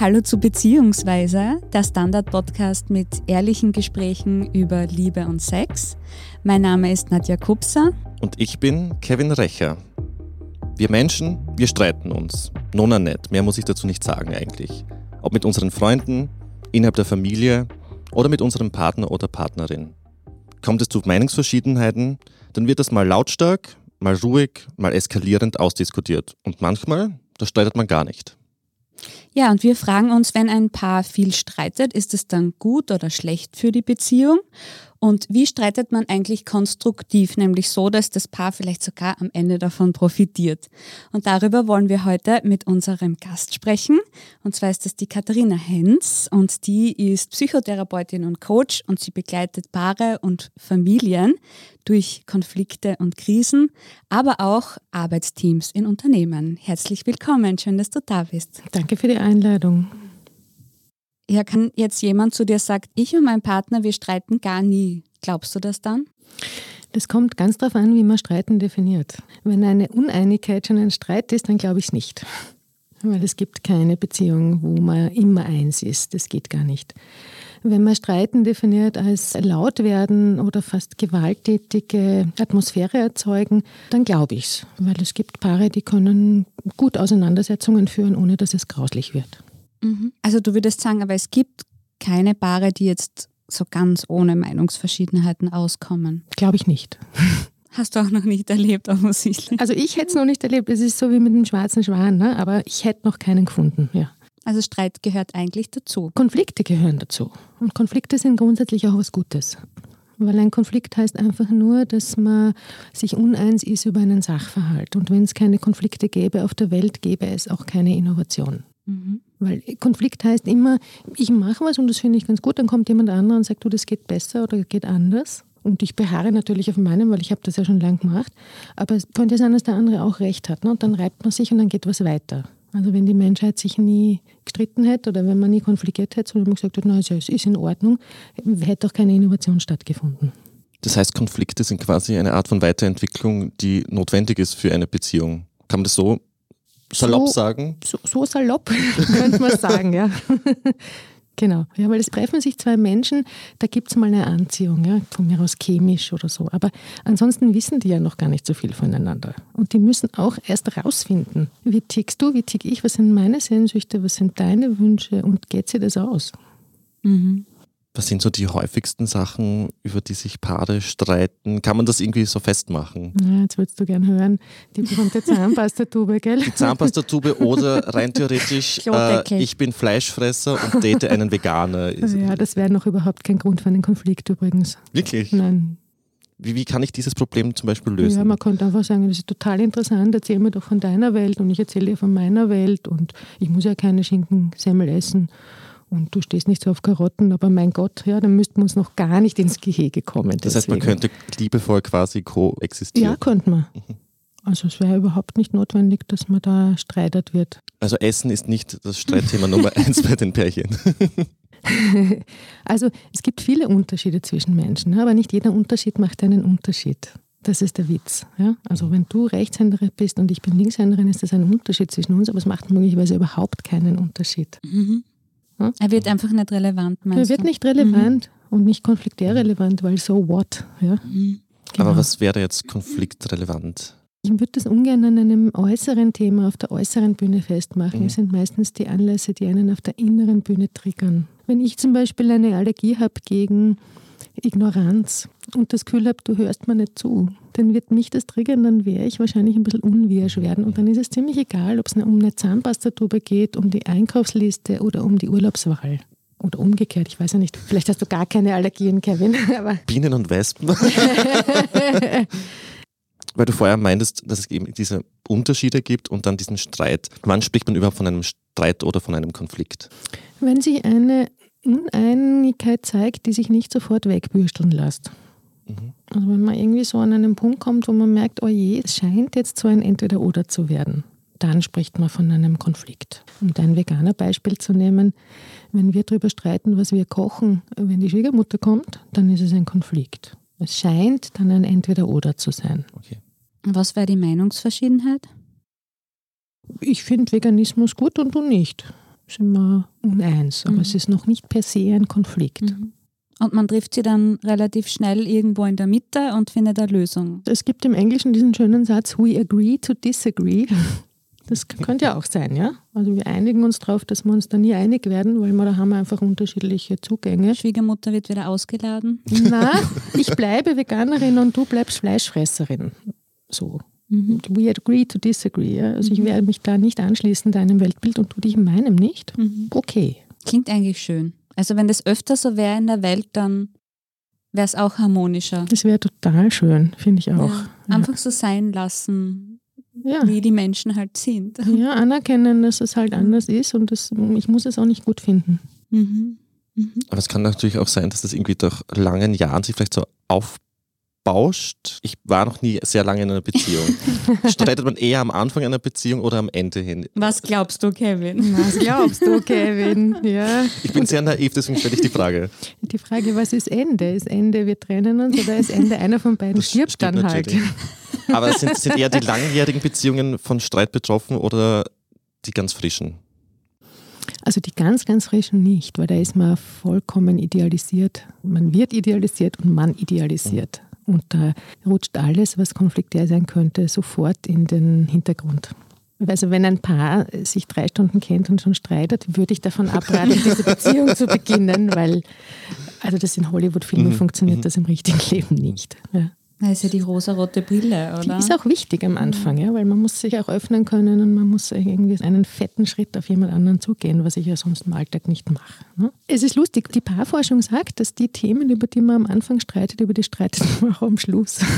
Hallo zu Beziehungsweise, der Standard-Podcast mit ehrlichen Gesprächen über Liebe und Sex. Mein Name ist Nadja Kupser. Und ich bin Kevin Recher. Wir Menschen, wir streiten uns. Nona nett, mehr muss ich dazu nicht sagen eigentlich. Ob mit unseren Freunden, innerhalb der Familie oder mit unserem Partner oder Partnerin. Kommt es zu Meinungsverschiedenheiten, dann wird das mal lautstark, mal ruhig, mal eskalierend ausdiskutiert. Und manchmal, da streitet man gar nicht. Ja, und wir fragen uns, wenn ein Paar viel streitet, ist es dann gut oder schlecht für die Beziehung? Und wie streitet man eigentlich konstruktiv, nämlich so, dass das Paar vielleicht sogar am Ende davon profitiert? Und darüber wollen wir heute mit unserem Gast sprechen. Und zwar ist das die Katharina Hens und die ist Psychotherapeutin und Coach und sie begleitet Paare und Familien durch Konflikte und Krisen, aber auch Arbeitsteams in Unternehmen. Herzlich willkommen, schön, dass du da bist. Danke für die Einladung. Ja, kann jetzt jemand zu dir sagen, ich und mein Partner, wir streiten gar nie. Glaubst du das dann? Das kommt ganz darauf an, wie man Streiten definiert. Wenn eine Uneinigkeit schon ein Streit ist, dann glaube ich es nicht. Weil es gibt keine Beziehung, wo man immer eins ist. Das geht gar nicht. Wenn man Streiten definiert als laut werden oder fast gewalttätige Atmosphäre erzeugen, dann glaube ich es. Weil es gibt Paare, die können gut Auseinandersetzungen führen, ohne dass es grauslich wird. Mhm. Also du würdest sagen, aber es gibt keine Paare, die jetzt so ganz ohne Meinungsverschiedenheiten auskommen. Glaube ich nicht. Hast du auch noch nicht erlebt, offensichtlich. Also ich hätte es noch nicht erlebt. Es ist so wie mit dem schwarzen Schwan, ne? aber ich hätte noch keinen gefunden. Ja. Also Streit gehört eigentlich dazu. Konflikte gehören dazu. Und Konflikte sind grundsätzlich auch was Gutes. Weil ein Konflikt heißt einfach nur, dass man sich uneins ist über einen Sachverhalt. Und wenn es keine Konflikte gäbe auf der Welt, gäbe es auch keine Innovation. Mhm. Weil Konflikt heißt immer, ich mache was und das finde ich ganz gut, dann kommt jemand anderer und sagt, du, das geht besser oder geht anders. Und ich beharre natürlich auf meinem, weil ich habe das ja schon lange gemacht. Aber es könnte sein, dass der andere auch recht hat. Ne? Und dann reibt man sich und dann geht was weiter. Also wenn die Menschheit sich nie gestritten hätte oder wenn man nie konfligiert hätte, sondern gesagt hat, also es ist in Ordnung, hätte auch keine Innovation stattgefunden. Das heißt, Konflikte sind quasi eine Art von Weiterentwicklung, die notwendig ist für eine Beziehung. Kann man das so salopp so, sagen? So, so salopp könnte man sagen, ja. Genau, ja, weil es treffen sich zwei Menschen, da gibt es mal eine Anziehung, ja, von mir aus chemisch oder so. Aber ansonsten wissen die ja noch gar nicht so viel voneinander. Und die müssen auch erst rausfinden, wie tickst du, wie tick ich, was sind meine Sehnsüchte, was sind deine Wünsche und geht sie das aus? Mhm. Was sind so die häufigsten Sachen, über die sich Paare streiten? Kann man das irgendwie so festmachen? Ja, jetzt würdest du gern hören, die berühmte Zahnpastatube, gell? Die Zahnpastatube oder rein theoretisch, äh, ich bin Fleischfresser und date einen Veganer. Ja, das wäre noch überhaupt kein Grund für einen Konflikt übrigens. Wirklich? Nein. Wie, wie kann ich dieses Problem zum Beispiel lösen? Ja, man könnte einfach sagen, das ist total interessant, erzähl mir doch von deiner Welt und ich erzähle dir von meiner Welt und ich muss ja keine Schinkensemmel essen und du stehst nicht so auf Karotten, aber mein Gott, ja, dann müssten wir uns noch gar nicht ins Gehege kommen. Das heißt, man könnte liebevoll quasi koexistieren. Ja, könnte man. Also es wäre überhaupt nicht notwendig, dass man da streitet wird. Also Essen ist nicht das Streitthema Nummer eins bei den Pärchen. also es gibt viele Unterschiede zwischen Menschen, aber nicht jeder Unterschied macht einen Unterschied. Das ist der Witz. Ja? Also wenn du Rechtshänderin bist und ich bin Linkshänderin, ist das ein Unterschied zwischen uns, aber es macht möglicherweise überhaupt keinen Unterschied. Mhm. Hm? Er wird einfach nicht relevant, Er wird nicht relevant mhm. und nicht konfliktär relevant, weil so what. Ja? Mhm. Genau. Aber was wäre jetzt konfliktrelevant? Ich würde das ungern an einem äußeren Thema auf der äußeren Bühne festmachen. Mhm. Es sind meistens die Anlässe, die einen auf der inneren Bühne triggern. Wenn ich zum Beispiel eine Allergie habe gegen Ignoranz und das Gefühl habe, du hörst mir nicht zu, dann wird mich das triggern, dann wäre ich wahrscheinlich ein bisschen unwirsch werden. Und dann ist es ziemlich egal, ob es um eine Zahnpastatube geht, um die Einkaufsliste oder um die Urlaubswahl. Oder umgekehrt, ich weiß ja nicht. Vielleicht hast du gar keine Allergien, Kevin. Aber Bienen und Wespen. Weil du vorher meintest, dass es eben diese Unterschiede gibt und dann diesen Streit. Wann spricht man überhaupt von einem Streit oder von einem Konflikt? Wenn sich eine Uneinigkeit zeigt, die sich nicht sofort wegbürsteln lässt. Mhm. Also wenn man irgendwie so an einen Punkt kommt, wo man merkt, oh je, es scheint jetzt so ein Entweder-Oder zu werden, dann spricht man von einem Konflikt. Um dein veganer Beispiel zu nehmen, wenn wir darüber streiten, was wir kochen, wenn die Schwiegermutter kommt, dann ist es ein Konflikt. Es scheint dann ein Entweder-Oder zu sein. Okay. Was wäre die Meinungsverschiedenheit? Ich finde Veganismus gut und du nicht. Sind wir uneins, aber mhm. es ist noch nicht per se ein Konflikt. Mhm. Und man trifft sie dann relativ schnell irgendwo in der Mitte und findet eine Lösung. Es gibt im Englischen diesen schönen Satz, we agree to disagree. Das könnte ja auch sein, ja. Also wir einigen uns darauf, dass wir uns da nie einig werden, weil wir da haben wir einfach unterschiedliche Zugänge. Schwiegermutter wird wieder ausgeladen. Na, ich bleibe Veganerin und du bleibst Fleischfresserin. So. Mhm. We agree to disagree. Ja? Also ich mhm. werde mich da nicht anschließen deinem Weltbild und du dich meinem nicht. Mhm. Okay. Klingt eigentlich schön. Also wenn das öfter so wäre in der Welt, dann wäre es auch harmonischer. Das wäre total schön, finde ich auch. Ja. Einfach so sein lassen, ja. wie die Menschen halt sind. Ja, anerkennen, dass es halt anders ist und das, ich muss es auch nicht gut finden. Mhm. Mhm. Aber es kann natürlich auch sein, dass das irgendwie durch langen Jahren sich vielleicht so aufbauscht. Ich war noch nie sehr lange in einer Beziehung. Streitet man eher am Anfang einer Beziehung oder am Ende hin? Was glaubst du, Kevin? Was glaubst du, Kevin? Ja. Ich bin sehr naiv, deswegen stelle ich die Frage. Die Frage, was ist Ende? Ist Ende, wir trennen uns oder ist Ende, einer von beiden das stirbt dann halt? natürlich. halt? Aber sind, sind eher die langjährigen Beziehungen von Streit betroffen oder die ganz frischen? Also die ganz, ganz frischen nicht, weil da ist man vollkommen idealisiert. Man wird idealisiert und man idealisiert. Und da rutscht alles, was konfliktär sein könnte, sofort in den Hintergrund. Also wenn ein Paar sich drei Stunden kennt und schon streitet, würde ich davon abraten, diese Beziehung zu beginnen, weil also das in Hollywood-Filmen mhm. funktioniert mhm. das im richtigen Leben nicht. Ja. Das ist ja die rosa-rote Brille, oder? Die ist auch wichtig am Anfang, ja, weil man muss sich auch öffnen können und man muss irgendwie einen fetten Schritt auf jemand anderen zugehen, was ich ja sonst im Alltag nicht mache. Ne? Es ist lustig, die Paarforschung sagt, dass die Themen, über die man am Anfang streitet, über die streitet man auch am Schluss.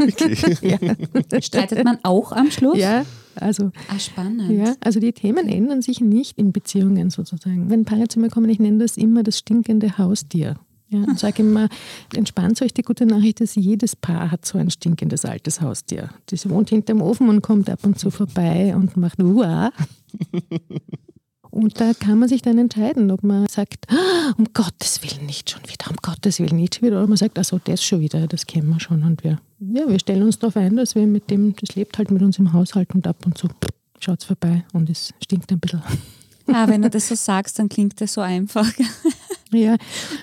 Okay. ja. Streitet man auch am Schluss? Ja, also, ah, spannend. Ja, also die Themen ändern sich nicht in Beziehungen sozusagen. Wenn Paare zu mir kommen, ich nenne das immer das stinkende Haustier. Ja, und sage immer, entspannt euch die gute Nachricht, dass jedes Paar hat so ein stinkendes altes Haustier. Das wohnt hinterm Ofen und kommt ab und zu vorbei und macht Uah. Und da kann man sich dann entscheiden, ob man sagt, ah, um Gottes Willen nicht schon wieder, um Gottes Willen nicht schon wieder, oder man sagt, also das schon wieder, das kennen wir schon. Und wir, ja, wir stellen uns darauf ein, dass wir mit dem, das lebt halt mit uns im Haushalt und ab und zu schaut es vorbei und es stinkt ein bisschen. Ah, wenn du das so sagst, dann klingt das so einfach. Ja,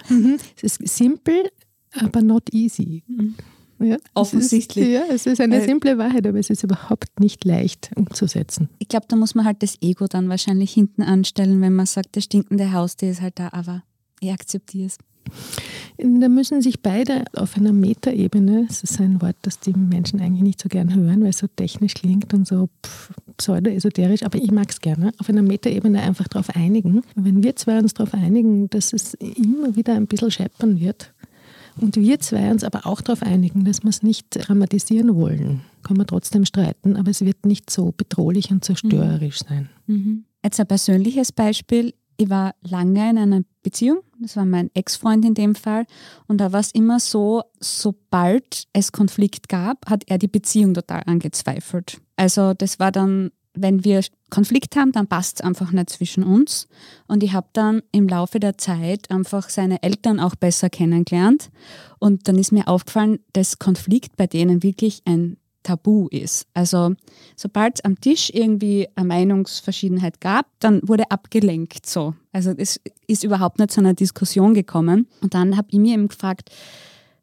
mhm. es ist simpel, aber not easy. Mhm. Ja, Offensichtlich. Es ist, ja, es ist eine simple Wahrheit, aber es ist überhaupt nicht leicht umzusetzen. Ich glaube, da muss man halt das Ego dann wahrscheinlich hinten anstellen, wenn man sagt, der stinkende Haustier ist halt da, aber ich akzeptiere es. Da müssen sich beide auf einer Metaebene, das ist ein Wort, das die Menschen eigentlich nicht so gern hören, weil es so technisch klingt und so pseudo-esoterisch, aber ich mag es gerne, auf einer Metaebene einfach darauf einigen. Wenn wir zwei uns darauf einigen, dass es immer wieder ein bisschen scheppern wird, und wir zwei uns aber auch darauf einigen, dass wir es nicht dramatisieren wollen. Können wir trotzdem streiten, aber es wird nicht so bedrohlich und zerstörerisch sein. Mhm. Jetzt ein persönliches Beispiel ich war lange in einer Beziehung, das war mein Ex-Freund in dem Fall, und da war es immer so, sobald es Konflikt gab, hat er die Beziehung total angezweifelt. Also das war dann, wenn wir Konflikt haben, dann passt es einfach nicht zwischen uns. Und ich habe dann im Laufe der Zeit einfach seine Eltern auch besser kennengelernt. Und dann ist mir aufgefallen, dass Konflikt bei denen wirklich ein tabu ist. Also sobald es am Tisch irgendwie eine Meinungsverschiedenheit gab, dann wurde abgelenkt so. Also es ist überhaupt nicht zu einer Diskussion gekommen. Und dann habe ich mir eben gefragt,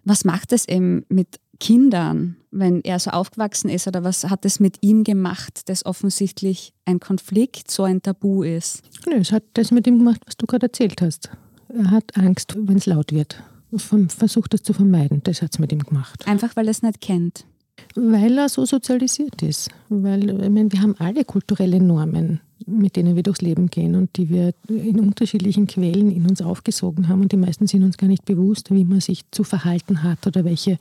was macht es eben mit Kindern, wenn er so aufgewachsen ist oder was hat es mit ihm gemacht, dass offensichtlich ein Konflikt so ein Tabu ist? Nö, es hat das mit ihm gemacht, was du gerade erzählt hast. Er hat Angst, wenn es laut wird. Versucht das zu vermeiden. Das hat es mit ihm gemacht. Einfach weil er es nicht kennt. Weil er so sozialisiert ist. Weil ich meine, wir haben alle kulturelle Normen, mit denen wir durchs Leben gehen und die wir in unterschiedlichen Quellen in uns aufgesogen haben. Und die meisten sind uns gar nicht bewusst, wie man sich zu verhalten hat oder welche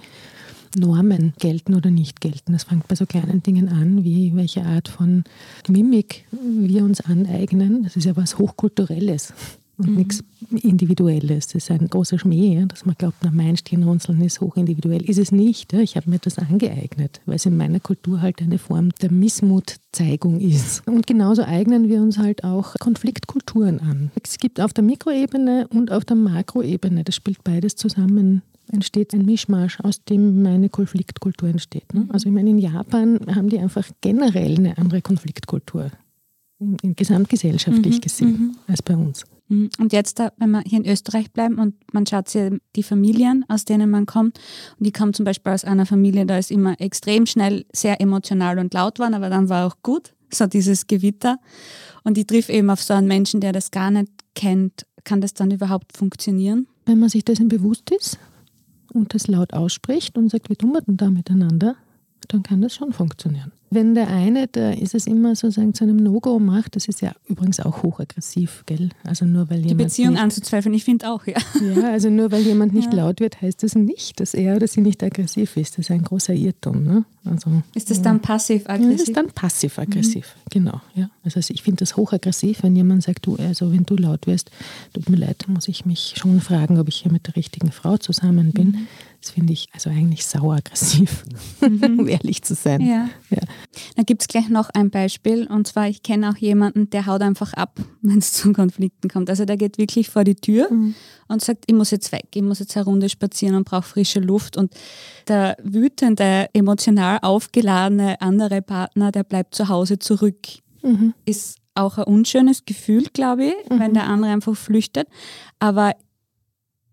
Normen gelten oder nicht gelten. Das fängt bei so kleinen Dingen an, wie welche Art von Mimik wir uns aneignen. Das ist ja was Hochkulturelles und mhm. nichts Individuelles. Das ist ein großer Schmäh, dass man glaubt, na, mein Stirnrunzeln ist hochindividuell. Ist es nicht. Ich habe mir das angeeignet, weil es in meiner Kultur halt eine Form der Missmutzeigung ist. Und genauso eignen wir uns halt auch Konfliktkulturen an. Es gibt auf der Mikroebene und auf der Makroebene, das spielt beides zusammen entsteht ein Mischmasch, aus dem meine Konfliktkultur entsteht. Ne? Also ich meine, in Japan haben die einfach generell eine andere Konfliktkultur in, in gesamtgesellschaftlich mhm. gesehen mhm. als bei uns. Mhm. Und jetzt, wenn wir hier in Österreich bleiben und man schaut sich die Familien, aus denen man kommt, und ich komme zum Beispiel aus einer Familie, da ist immer extrem schnell sehr emotional und laut waren, aber dann war auch gut, so dieses Gewitter. Und ich triff eben auf so einen Menschen, der das gar nicht kennt. Kann das dann überhaupt funktionieren? Wenn man sich dessen bewusst ist und das laut ausspricht und sagt, wie tun wir denn da miteinander, dann kann das schon funktionieren. Wenn der eine, da ist es immer sozusagen zu einem No-Go macht, das ist ja übrigens auch hochaggressiv, gell? Also nur weil jemand. Die Beziehung nicht, anzuzweifeln, ich finde auch, ja. Ja, also nur weil jemand nicht ja. laut wird, heißt das nicht, dass er oder sie nicht aggressiv ist. Das ist ein großer Irrtum. Ne? Also, ist das dann passiv-aggressiv? Ja, das ist dann passiv-aggressiv, mhm. genau. Ja. Also ich finde das hochaggressiv, wenn jemand sagt, du, also wenn du laut wirst, tut mir leid, muss ich mich schon fragen, ob ich hier mit der richtigen Frau zusammen bin. Mhm. Das finde ich also eigentlich sauaggressiv, mhm. um ehrlich zu sein. Ja. ja. Da gibt es gleich noch ein Beispiel. Und zwar, ich kenne auch jemanden, der haut einfach ab, wenn es zu Konflikten kommt. Also der geht wirklich vor die Tür mhm. und sagt, ich muss jetzt weg, ich muss jetzt eine Runde spazieren und brauche frische Luft. Und der wütende, emotional aufgeladene andere Partner, der bleibt zu Hause zurück. Mhm. Ist auch ein unschönes Gefühl, glaube ich, mhm. wenn der andere einfach flüchtet. Aber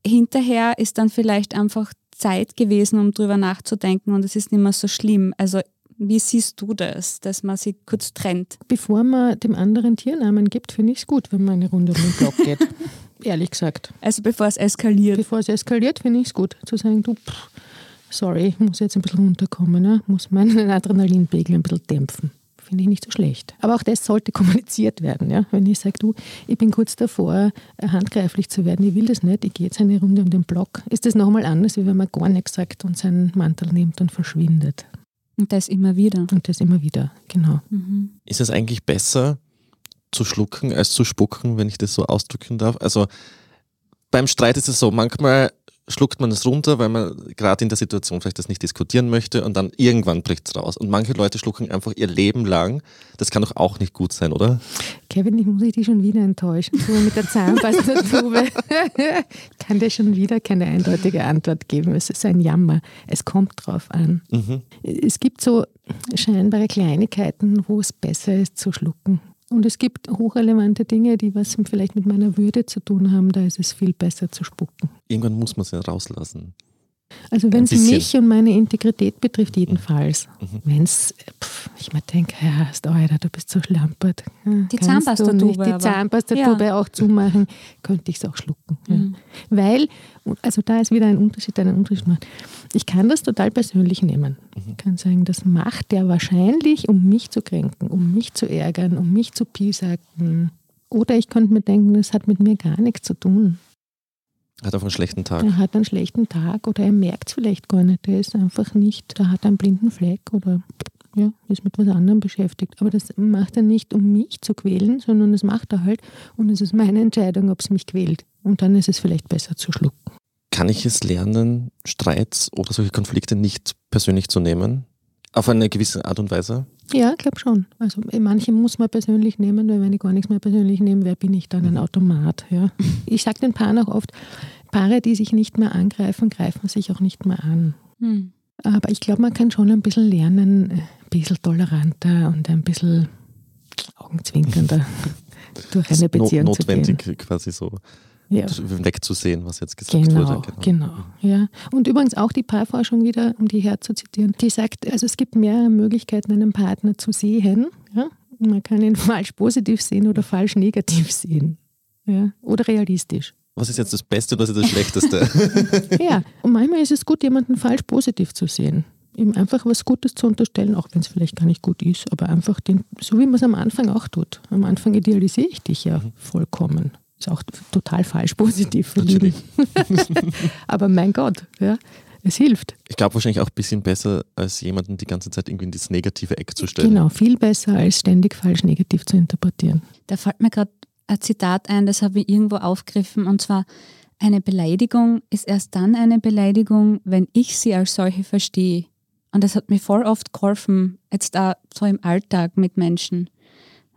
hinterher ist dann vielleicht einfach Zeit gewesen, um drüber nachzudenken und es ist nicht mehr so schlimm. Also wie siehst du das, dass man sich kurz trennt? Bevor man dem anderen Tiernamen gibt, finde ich es gut, wenn man eine Runde um den Block geht. Ehrlich gesagt. Also bevor es eskaliert. Bevor es eskaliert, finde ich es gut, zu sagen, du, pff, sorry, ich muss jetzt ein bisschen runterkommen, ne? muss meinen Adrenalinpegel ein bisschen dämpfen finde ich nicht so schlecht. Aber auch das sollte kommuniziert werden. Ja? Wenn ich sage, du, ich bin kurz davor, äh, handgreiflich zu werden, ich will das nicht, ich gehe jetzt eine Runde um den Block, ist das nochmal anders, wie wenn man gar nichts sagt und seinen Mantel nimmt und verschwindet. Und das immer wieder. Und das immer wieder, genau. Mhm. Ist es eigentlich besser zu schlucken als zu spucken, wenn ich das so ausdrücken darf? Also beim Streit ist es so, manchmal schluckt man es runter, weil man gerade in der Situation vielleicht das nicht diskutieren möchte und dann irgendwann bricht es raus. Und manche Leute schlucken einfach ihr Leben lang. Das kann doch auch nicht gut sein, oder? Kevin, ich muss dich schon wieder enttäuschen. So mit der Zahnpastatube kann dir schon wieder keine eindeutige Antwort geben. Es ist ein Jammer. Es kommt drauf an. Mhm. Es gibt so scheinbare Kleinigkeiten, wo es besser ist zu schlucken. Und es gibt hochrelevante Dinge, die was vielleicht mit meiner Würde zu tun haben. Da ist es viel besser zu spucken. Irgendwann muss man es ja rauslassen. Also wenn es mich und meine Integrität betrifft, jedenfalls. Mhm. Wenn es, ich mir denke, ja, Alter, du bist so schlampert. die Zahnpastatube. Die Zahnpastatube ja. auch zumachen, könnte ich es auch schlucken. Mhm. Ja. Weil, also da ist wieder ein Unterschied, der einen Unterschied macht. Ich kann das total persönlich nehmen. Mhm. Ich kann sagen, das macht der wahrscheinlich, um mich zu kränken, um mich zu ärgern, um mich zu piesacken. Oder ich könnte mir denken, das hat mit mir gar nichts zu tun. Hat einfach einen schlechten Tag. Er hat einen schlechten Tag oder er merkt es vielleicht gar nicht. Er ist einfach nicht, er hat einen blinden Fleck oder ja, ist mit was anderem beschäftigt. Aber das macht er nicht, um mich zu quälen, sondern das macht er halt und es ist meine Entscheidung, ob es mich quält. Und dann ist es vielleicht besser zu schlucken. Kann ich es lernen, Streits oder solche Konflikte nicht persönlich zu nehmen? Auf eine gewisse Art und Weise? Ja, ich glaube schon. Also manche muss man persönlich nehmen, weil wenn ich gar nichts mehr persönlich nehme, wer bin ich dann ein mhm. Automat? Ja. Ich sage den Paaren auch oft, Paare, die sich nicht mehr angreifen, greifen sich auch nicht mehr an. Hm. Aber ich glaube, man kann schon ein bisschen lernen, ein bisschen toleranter und ein bisschen augenzwinkernder durch eine Beziehung not notwendig zu gehen. quasi so ja. wegzusehen, was jetzt gesagt genau, wurde. Genau. genau, ja. Und übrigens auch die Paarforschung wieder, um die herzuzitieren, die sagt, also es gibt mehrere Möglichkeiten, einen Partner zu sehen. Ja? Man kann ihn falsch positiv sehen oder falsch negativ sehen. Ja? Oder realistisch. Was ist jetzt das Beste und was ist das Schlechteste? ja, und manchmal ist es gut, jemanden falsch positiv zu sehen. Ihm einfach was Gutes zu unterstellen, auch wenn es vielleicht gar nicht gut ist, aber einfach den, so wie man es am Anfang auch tut. Am Anfang idealisiere ich dich ja mhm. vollkommen. Ist auch total falsch positiv für Lieben. Aber mein Gott, ja, es hilft. Ich glaube wahrscheinlich auch ein bisschen besser, als jemanden die ganze Zeit irgendwie in das negative Eck zu stellen. Genau, viel besser, als ständig falsch negativ zu interpretieren. Da fällt mir gerade ein Zitat ein, das habe ich irgendwo aufgegriffen, und zwar, eine Beleidigung ist erst dann eine Beleidigung, wenn ich sie als solche verstehe. Und das hat mir voll oft geholfen, jetzt da so im Alltag mit Menschen.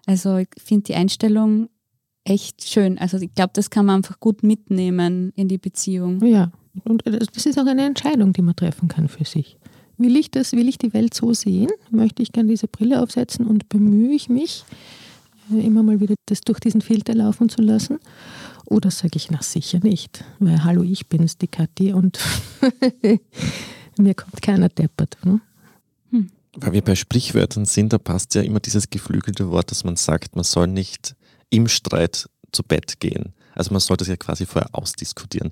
Also ich finde die Einstellung echt schön. Also ich glaube, das kann man einfach gut mitnehmen in die Beziehung. Ja, und das ist auch eine Entscheidung, die man treffen kann für sich. Will ich das, will ich die Welt so sehen? Möchte ich gerne diese Brille aufsetzen und bemühe ich mich, immer mal wieder das durch diesen Filter laufen zu lassen. Oder sage ich, na sicher nicht, weil hallo, ich bin's, die Kathi und mir kommt keiner deppert. Ne? Hm. Weil wir bei Sprichwörtern sind, da passt ja immer dieses geflügelte Wort, dass man sagt, man soll nicht im Streit zu Bett gehen. Also man sollte es ja quasi vorher ausdiskutieren.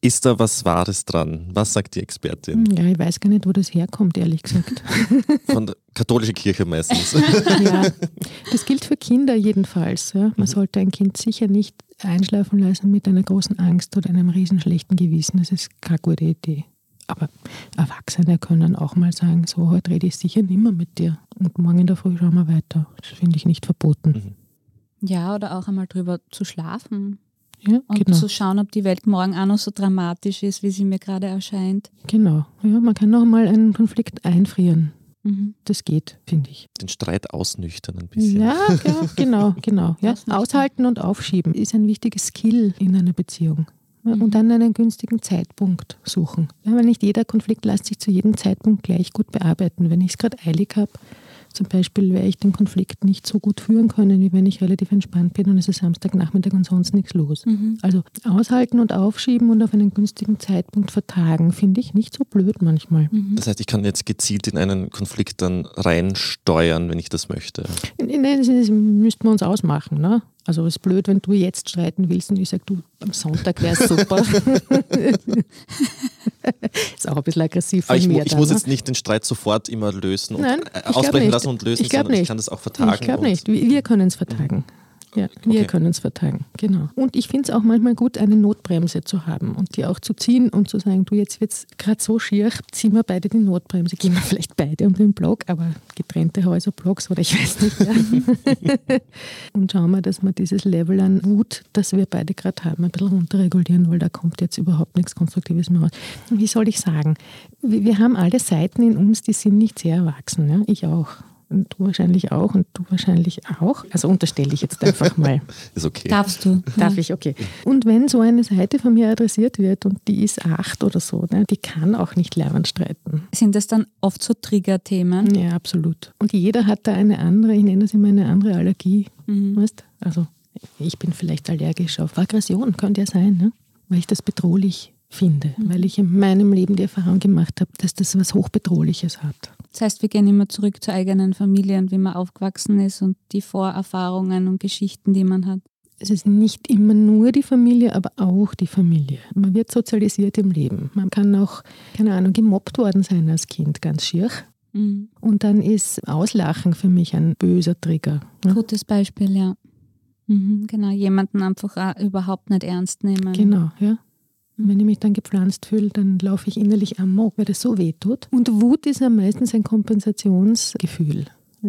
Ist da was Wahres dran? Was sagt die Expertin? Ja, ich weiß gar nicht, wo das herkommt, ehrlich gesagt. Von der katholischen Kirche meistens. ja, das gilt für Kinder jedenfalls. Ja. Man mhm. sollte ein Kind sicher nicht einschlafen lassen mit einer großen Angst oder einem riesen schlechten Gewissen. Das ist keine gute Idee. Aber Erwachsene können auch mal sagen, so, heute rede ich sicher nimmer mit dir und morgen in der Früh schauen wir weiter. Das finde ich nicht verboten. Mhm. Ja, oder auch einmal drüber zu schlafen. Ja, und genau. zu schauen, ob die Welt morgen auch noch so dramatisch ist, wie sie mir gerade erscheint. Genau. Ja, man kann noch mal einen Konflikt einfrieren. Mhm. Das geht, finde ich. Den Streit ausnüchtern ein bisschen. Ja, ja genau, genau. Ja. Aushalten und aufschieben ist ein wichtiges Skill in einer Beziehung. Mhm. Und dann einen günstigen Zeitpunkt suchen. Ja, weil nicht jeder Konflikt lässt sich zu jedem Zeitpunkt gleich gut bearbeiten. Wenn ich es gerade eilig habe, zum Beispiel werde ich den Konflikt nicht so gut führen können, wie wenn ich relativ entspannt bin und es ist Samstagnachmittag und sonst nichts los. Mhm. Also aushalten und aufschieben und auf einen günstigen Zeitpunkt vertagen, finde ich nicht so blöd manchmal. Mhm. Das heißt, ich kann jetzt gezielt in einen Konflikt dann reinsteuern, wenn ich das möchte. Nein, das müssten wir uns ausmachen. Ne? Also es ist blöd, wenn du jetzt streiten willst und ich sage, du, am Sonntag wäre es super. ist auch ein bisschen aggressiv von ich, mir. Ich dann, muss ne? jetzt nicht den Streit sofort immer lösen und Nein, ausbrechen lassen und lösen, ich sondern nicht. ich kann das auch vertagen. Ich glaube nicht. Wir können es vertagen. Ja, wir okay. können es vertagen, genau. Und ich finde es auch manchmal gut, eine Notbremse zu haben und die auch zu ziehen und zu sagen, du, jetzt wird es gerade so schier, ziehen wir beide die Notbremse. Gehen wir vielleicht beide um den Block, aber getrennte Häuser, Blocks oder ich weiß nicht. Ja. und schauen wir, dass wir dieses Level an Wut, das wir beide gerade haben, ein bisschen runterregulieren, weil da kommt jetzt überhaupt nichts Konstruktives mehr raus. Wie soll ich sagen? Wir haben alle Seiten in uns, die sind nicht sehr erwachsen. Ja? Ich auch. Und du wahrscheinlich auch und du wahrscheinlich auch. Also unterstelle ich jetzt einfach mal. ist okay. Darfst du? Darf ich, okay. Und wenn so eine Seite von mir adressiert wird und die ist acht oder so, ne, die kann auch nicht lernen streiten. Sind das dann oft so Triggerthemen? Ja, absolut. Und jeder hat da eine andere, ich nenne das immer eine andere Allergie. Mhm. Weißt? Also ich bin vielleicht allergisch auf Aggression, könnte ja sein, ne? weil ich das bedrohlich finde, mhm. weil ich in meinem Leben die Erfahrung gemacht habe, dass das was Hochbedrohliches hat. Das heißt, wir gehen immer zurück zur eigenen Familie und wie man aufgewachsen ist und die Vorerfahrungen und Geschichten, die man hat. Es ist nicht immer nur die Familie, aber auch die Familie. Man wird sozialisiert im Leben. Man kann auch, keine Ahnung, gemobbt worden sein als Kind, ganz schier. Mhm. Und dann ist Auslachen für mich ein böser Trigger. Ne? Gutes Beispiel, ja. Mhm, genau, jemanden einfach überhaupt nicht ernst nehmen. Genau, ja. Wenn ich mich dann gepflanzt fühle, dann laufe ich innerlich amok, weil das so weh tut. Und Wut ist ja meistens ein Kompensationsgefühl.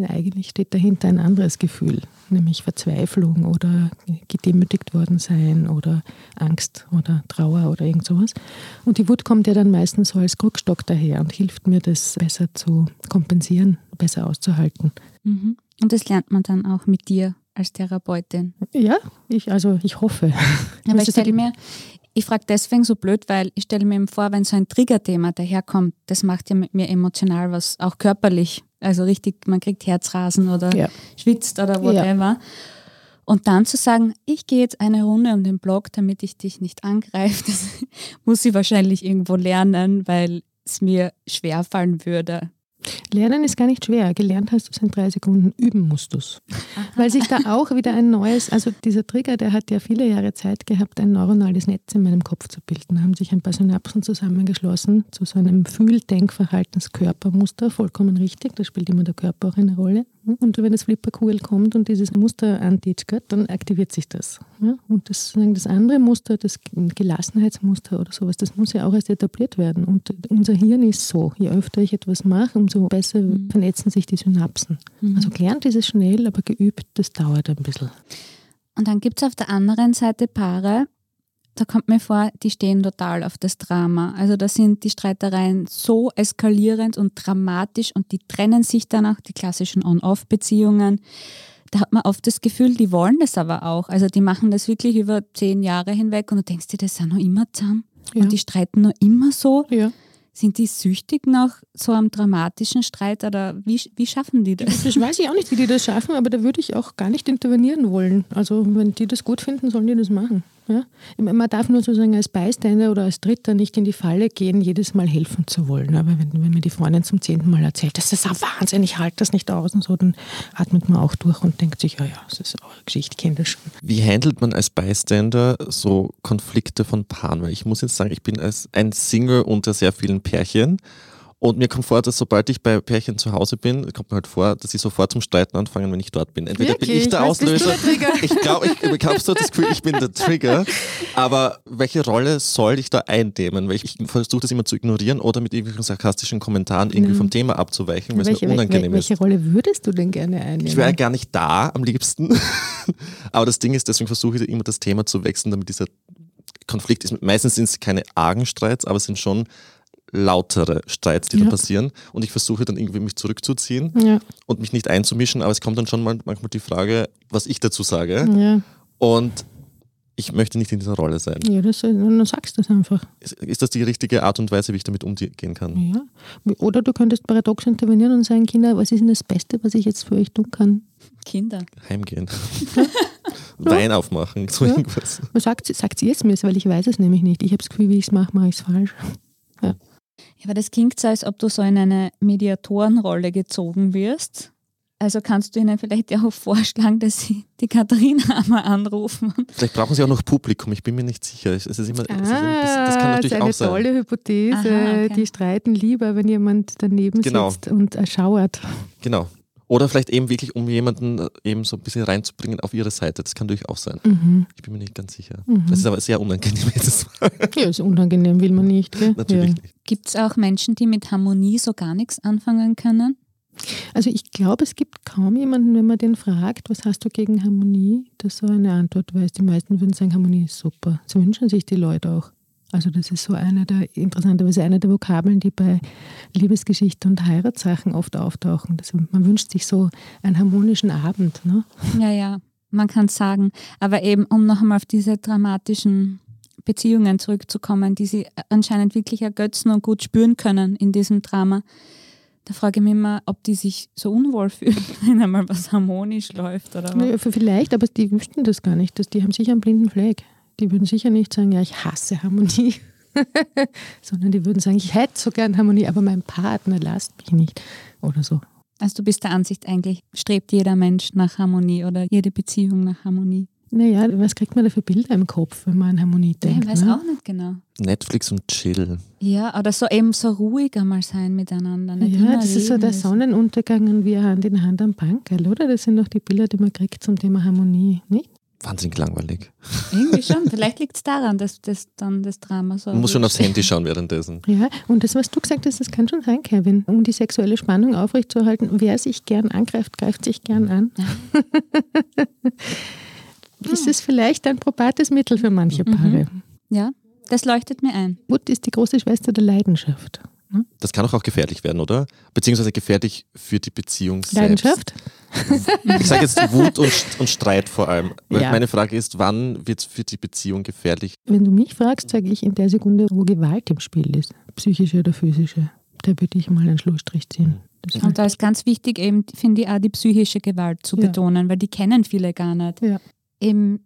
Eigentlich steht dahinter ein anderes Gefühl, nämlich Verzweiflung oder gedemütigt worden sein oder Angst oder Trauer oder irgend sowas. Und die Wut kommt ja dann meistens so als Krückstock daher und hilft mir, das besser zu kompensieren, besser auszuhalten. Mhm. Und das lernt man dann auch mit dir als Therapeutin. Ja, ich, also ich hoffe. Aber ich stelle mir, ich frage deswegen so blöd, weil ich stelle mir eben vor, wenn so ein Triggerthema daherkommt, das macht ja mit mir emotional was, auch körperlich. Also richtig, man kriegt Herzrasen oder ja. schwitzt oder whatever. Ja. Und dann zu sagen, ich gehe jetzt eine Runde um den Block, damit ich dich nicht angreife, das muss ich wahrscheinlich irgendwo lernen, weil es mir schwerfallen würde. Lernen ist gar nicht schwer. Gelernt hast du es in drei Sekunden, üben musst du es. Weil sich da auch wieder ein neues, also dieser Trigger, der hat ja viele Jahre Zeit gehabt, ein neuronales Netz in meinem Kopf zu bilden. Da haben sich ein paar Synapsen zusammengeschlossen zu so einem Fühl-Denkverhaltenskörpermuster. Vollkommen richtig, da spielt immer der Körper auch eine Rolle. Und wenn das Flipperkugel kommt und dieses Muster antitschert, dann aktiviert sich das. Und das, das andere Muster, das Gelassenheitsmuster oder sowas, das muss ja auch erst etabliert werden. Und unser Hirn ist so, je öfter ich etwas mache, umso besser mhm. vernetzen sich die Synapsen. Mhm. Also gelernt ist es schnell, aber geübt, das dauert ein bisschen. Und dann gibt es auf der anderen Seite Paare, da kommt mir vor, die stehen total auf das Drama. Also da sind die Streitereien so eskalierend und dramatisch und die trennen sich dann auch, die klassischen On-Off-Beziehungen. Da hat man oft das Gefühl, die wollen das aber auch. Also die machen das wirklich über zehn Jahre hinweg und du denkst dir, das sind noch immer zusammen ja. und die streiten noch immer so. Ja. Sind die süchtig nach so einem dramatischen Streit oder wie, wie schaffen die das? Das weiß ich auch nicht, wie die das schaffen, aber da würde ich auch gar nicht intervenieren wollen. Also wenn die das gut finden, sollen die das machen. Ja? Man darf nur sozusagen als Beiständer oder als Dritter nicht in die Falle gehen, jedes Mal helfen zu wollen. Aber wenn, wenn mir die Freundin zum zehnten Mal erzählt, das ist ja Wahnsinn, ich halte das nicht aus und so, dann atmet man auch durch und denkt sich, ja, ja, das ist auch eine Geschichte, ich kenne das schon. Wie handelt man als Bystander so Konflikte von Paaren? Weil ich muss jetzt sagen, ich bin als ein Single unter sehr vielen Pärchen und mir kommt vor, dass sobald ich bei Pärchen zu Hause bin, kommt mir halt vor, dass sie sofort zum Streiten anfangen, wenn ich dort bin. Entweder Wirklich? bin ich der Was, Auslöser. der? Ich glaube, ich, ich habe so das Gefühl, ich bin der Trigger. Aber welche Rolle soll ich da einnehmen? Weil ich, ich versuche das immer zu ignorieren oder mit irgendwelchen sarkastischen Kommentaren irgendwie vom Thema abzuweichen, weil es mir unangenehm welche, ist. welche Rolle würdest du denn gerne einnehmen? Ich wäre gar nicht da am liebsten. Aber das Ding ist, deswegen versuche ich immer das Thema zu wechseln, damit dieser Konflikt ist. Meistens sind es keine argen Streits, aber es sind schon lautere Streits, die Ja. da passieren. Und ich versuche dann irgendwie mich zurückzuziehen ja, und mich nicht einzumischen, aber es kommt dann schon mal, manchmal die Frage, was ich dazu sage. ja, Und ich möchte nicht in dieser Rolle sein. ja, das, dann sagst du das einfach. Ist, ist das die richtige Art und Weise, wie ich damit umgehen kann? Ja. Oder du könntest paradox intervenieren und sagen, Kinder, was ist denn das Beste, was ich jetzt für euch tun kann? Kinder. Heimgehen. Wein aufmachen, so Ja. irgendwas. Sagt, sagt sie jetzt mir, weil ich weiß es nämlich nicht. Ich habe das Gefühl, wie ich es mache, mache ich es falsch. Ja, aber das klingt so, als ob du so in eine Mediatorenrolle gezogen wirst. Also kannst du ihnen vielleicht ja auch vorschlagen, dass sie die Katharina einmal anrufen. Vielleicht brauchen sie auch noch Publikum, ich bin mir nicht sicher. Es ist immer, es ist ein bisschen, das kann Ah, natürlich das ist eine auch sein. tolle Hypothese. Aha, okay. Die streiten lieber, wenn jemand daneben Genau. sitzt und erschauert. Genau. Oder vielleicht eben wirklich, um jemanden äh, eben so ein bisschen reinzubringen auf ihre Seite. Das kann auch sein. Mhm. Ich bin mir nicht ganz sicher. Mhm. Das ist aber sehr unangenehm Mal. Ja, ist unangenehm, will man nicht. Gell? Natürlich ja. nicht. Gibt es auch Menschen, die mit Harmonie so gar nichts anfangen können? Also ich glaube, es gibt kaum jemanden, wenn man den fragt, was hast du gegen Harmonie, der so eine Antwort weiß. Die meisten würden sagen, Harmonie ist super. Das wünschen sich die Leute auch. Also das ist so eine der, interessanterweise eine der Vokabeln, die bei Liebesgeschichte und Heiratssachen oft auftauchen. Das, man wünscht sich so einen harmonischen Abend. Ne? Ja, ja, man kann sagen. Aber eben, um noch einmal auf diese dramatischen Beziehungen zurückzukommen, die sie anscheinend wirklich ergötzen und gut spüren können in diesem Drama. Da frage ich mich immer, ob die sich so unwohl fühlen, wenn einmal was harmonisch läuft oder was. Vielleicht, aber die wüssten das gar nicht. Die haben sicher einen blinden Fleck. Die würden sicher nicht sagen, ja, ich hasse Harmonie. Sondern die würden sagen, ich hätte so gern Harmonie, aber mein Partner lasst mich nicht. Oder so. Also du bist der Ansicht, eigentlich strebt jeder Mensch nach Harmonie oder jede Beziehung nach Harmonie. Naja, was kriegt man da für Bilder im Kopf, wenn man an Harmonie denkt? ich weiß ne? auch nicht genau. Netflix und Chill. Ja, oder so eben so ruhig einmal sein miteinander. Nicht Ja, das ist so der. Sonnenuntergang und wir Hand in Hand am Bankerl, oder? Das sind noch die Bilder, die man kriegt zum Thema Harmonie, nicht? Wahnsinnig langweilig. Irgendwie schon. Vielleicht liegt es daran, dass das dann das Drama so. Man muss schon aufs ist. Handy schauen währenddessen. Ja, und das, was du gesagt hast, das kann schon sein, Kevin. Um die sexuelle Spannung aufrechtzuerhalten, wer sich gern angreift, greift sich gern an. ist es vielleicht ein probates Mittel für manche Mhm. Paare. Ja, das leuchtet mir ein. Wut ist die große Schwester der Leidenschaft. Das kann auch, auch gefährlich werden, oder? Beziehungsweise gefährlich für die Beziehung selbst. Leidenschaft? Ich sage jetzt Wut und, und Streit vor allem. Weil Ja. Meine Frage ist, wann wird es für die Beziehung gefährlich? Wenn du mich fragst, sage ich in der Sekunde, wo Gewalt im Spiel ist, psychische oder physische, da würde ich mal einen Schlussstrich ziehen. Das Und da ist ganz wichtig, eben, finde ich, auch die psychische Gewalt zu Ja. betonen, weil die kennen viele gar nicht. Ja. Eben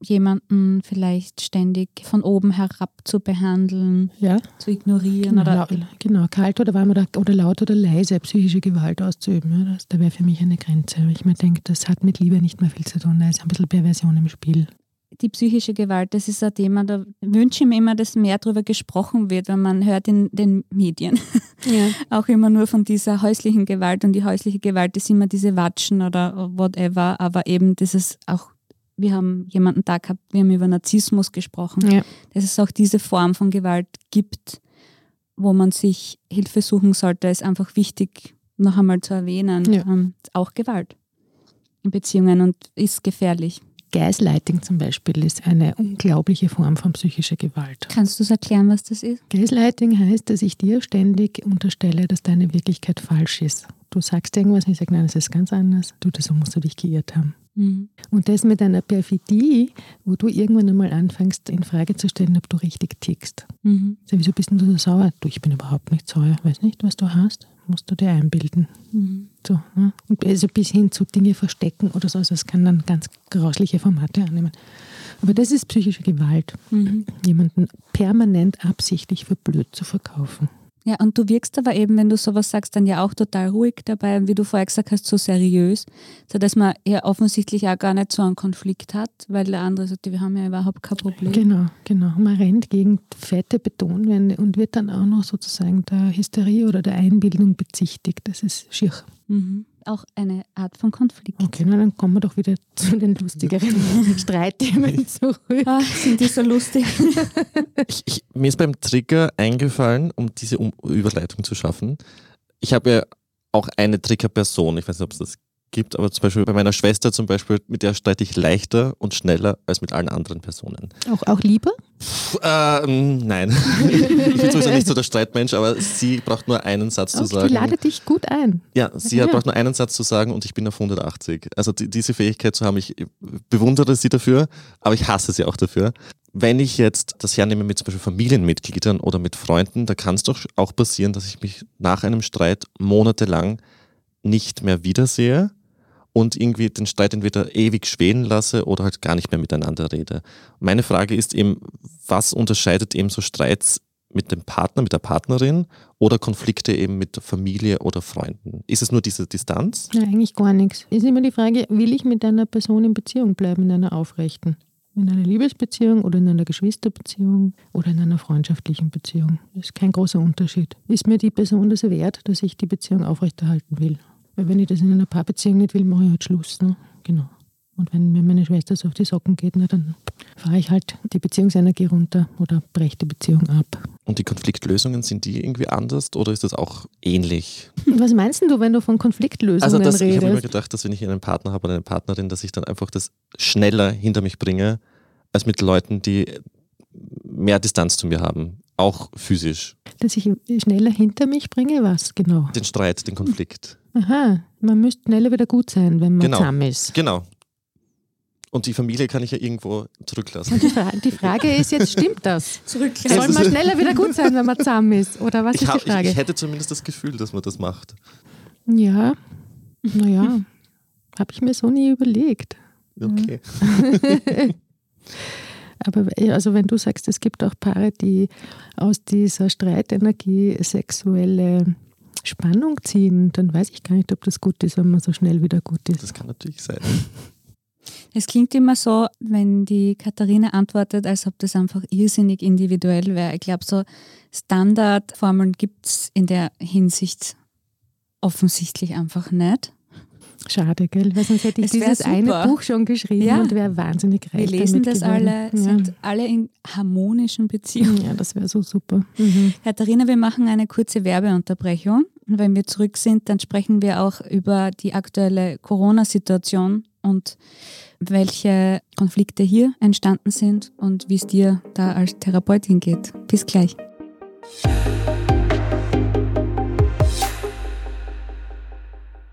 jemanden vielleicht ständig von oben herab zu behandeln, ja, zu ignorieren genau, oder genau, kalt oder warm oder, oder laut oder leise psychische Gewalt auszuüben. Ja, das, da wäre für mich eine Grenze. Ich mir denke, das hat mit Liebe nicht mehr viel zu tun. Da ist ein bisschen Perversion im Spiel. die psychische Gewalt, das ist ein Thema, da wünsche ich mir immer, dass mehr darüber gesprochen wird, weil man hört in den Medien Ja. auch immer nur von dieser häuslichen Gewalt und die häusliche Gewalt ist immer diese Watschen oder whatever, aber eben dieses auch, wir haben jemanden da gehabt, wir haben über Narzissmus gesprochen, Ja. dass es auch diese Form von Gewalt gibt, wo man sich Hilfe suchen sollte, ist einfach wichtig noch einmal zu erwähnen. Ja. Ähm, auch Gewalt in Beziehungen und ist gefährlich. Gaslighting zum Beispiel ist eine unglaubliche Form von psychischer Gewalt. Kannst du es erklären, was das ist? Gaslighting heißt, dass ich dir ständig unterstelle, dass deine Wirklichkeit falsch ist. Du sagst irgendwas und ich sage, nein, das ist ganz anders. Du, das musst du dich geirrt haben. Mhm. Und das mit einer Perfidie, wo du irgendwann einmal anfängst, in Frage zu stellen, ob du richtig tickst. Mhm. So, wieso bist denn du so sauer? Du, ich bin überhaupt nicht sauer. Weiß nicht, was du hast. Musst du dir einbilden. Mhm. So, ne? Und also bis hin zu Dinge verstecken oder so. Also es kann dann ganz grausliche Formate annehmen. Aber das ist psychische Gewalt. Mhm. Jemanden permanent absichtlich für blöd zu verkaufen. Ja, und du wirkst aber eben, wenn du sowas sagst, dann ja auch total ruhig dabei, wie du vorher gesagt hast, so seriös, sodass man ja offensichtlich auch gar nicht so einen Konflikt hat, weil der andere sagt, wir haben ja überhaupt kein Problem. Genau, genau. Man rennt gegen fette Betonwände und wird dann auch noch sozusagen der Hysterie oder der Einbildung bezichtigt. Das ist schier. Mhm. Auch eine Art von Konflikt. Okay, na, dann kommen wir doch wieder zu den lustigeren Streitthemen zurück. Ah, sind die so lustig? Ich, ich, mir ist beim Trigger eingefallen, um diese um Überleitung zu schaffen. Ich habe ja auch eine Triggerperson, ich weiß nicht, ob es das gibt, aber zum Beispiel bei meiner Schwester zum Beispiel, mit der streite ich leichter und schneller als mit allen anderen Personen. Auch, auch lieber? Puh, äh, mm, nein, ich bin sowieso nicht so der Streitmensch, aber sie braucht nur einen Satz zu Okay, sagen. die ladet dich gut ein. Ja, sie Ja. braucht nur einen Satz zu sagen und ich bin auf 180. Also die, diese Fähigkeit zu haben, ich bewundere sie dafür, aber ich hasse sie auch dafür. Wenn ich jetzt das hernehme mit zum Beispiel Familienmitgliedern oder mit Freunden, da kann es doch auch passieren, dass ich mich nach einem Streit monatelang nicht mehr wiedersehe und irgendwie den Streit entweder ewig schwelen lasse oder halt gar nicht mehr miteinander rede. Meine Frage ist eben, was unterscheidet eben so Streits mit dem Partner, mit der Partnerin oder Konflikte eben mit Familie oder Freunden? Ist es nur diese Distanz? Ja, eigentlich gar nichts. Ist immer die Frage, will ich mit einer Person in Beziehung bleiben, in einer aufrechten? In einer Liebesbeziehung oder in einer Geschwisterbeziehung oder in einer freundschaftlichen Beziehung. Das ist kein großer Unterschied. Ist mir die Person das wert, dass ich die Beziehung aufrechterhalten will? Weil wenn ich das in einer Paarbeziehung nicht will, mache ich halt Schluss. Ne? Genau. Und wenn mir meine Schwester so auf die Socken geht, na, dann fahre ich halt die Beziehungsenergie runter oder breche die Beziehung ab. Und die Konfliktlösungen, sind die irgendwie anders oder ist das auch ähnlich? Was meinst du, wenn du von Konfliktlösungen Also das, ich habe immer redest? gedacht, dass wenn ich einen Partner habe oder eine Partnerin, dass ich dann einfach das schneller hinter mich bringe, als mit Leuten, die mehr Distanz zu mir haben. Auch physisch. Dass ich schneller hinter mich bringe? Was genau? Den Streit, den Konflikt. Aha, man müsste schneller wieder gut sein, wenn man Genau. zusammen ist. Genau. Und die Familie kann ich ja irgendwo zurücklassen. Die, Fra die Frage ist jetzt, stimmt das? Zurücklassen. Soll man schneller wieder gut sein, wenn man zusammen ist? Oder was Ich, ist hab, die ich, Frage? ich hätte zumindest das Gefühl, dass man das macht. ja, naja, habe ich mir so nie überlegt. Okay. Aber also wenn du sagst, es gibt auch Paare, die aus dieser Streitenergie sexuelle Spannung ziehen, dann weiß ich gar nicht, ob das gut ist, wenn man so schnell wieder gut ist. Das kann natürlich sein. Es klingt immer so, wenn die Katharina antwortet, als ob das einfach irrsinnig individuell wäre. Ich glaube, so Standardformeln gibt es in der Hinsicht offensichtlich einfach nicht. Schade, gell? Weil sonst hätte ich Es dieses eine. Buch schon geschrieben Ja. und wäre wahnsinnig reich Wir lesen das geworden. alle, Ja. sind alle in harmonischen Beziehungen. Ja, das wäre so super. Mhm. Katharina, wir machen eine kurze Werbeunterbrechung. Und wenn wir zurück sind, dann sprechen wir auch über die aktuelle Corona-Situation und welche Konflikte hier entstanden sind und wie es dir da als Therapeutin geht. Bis gleich.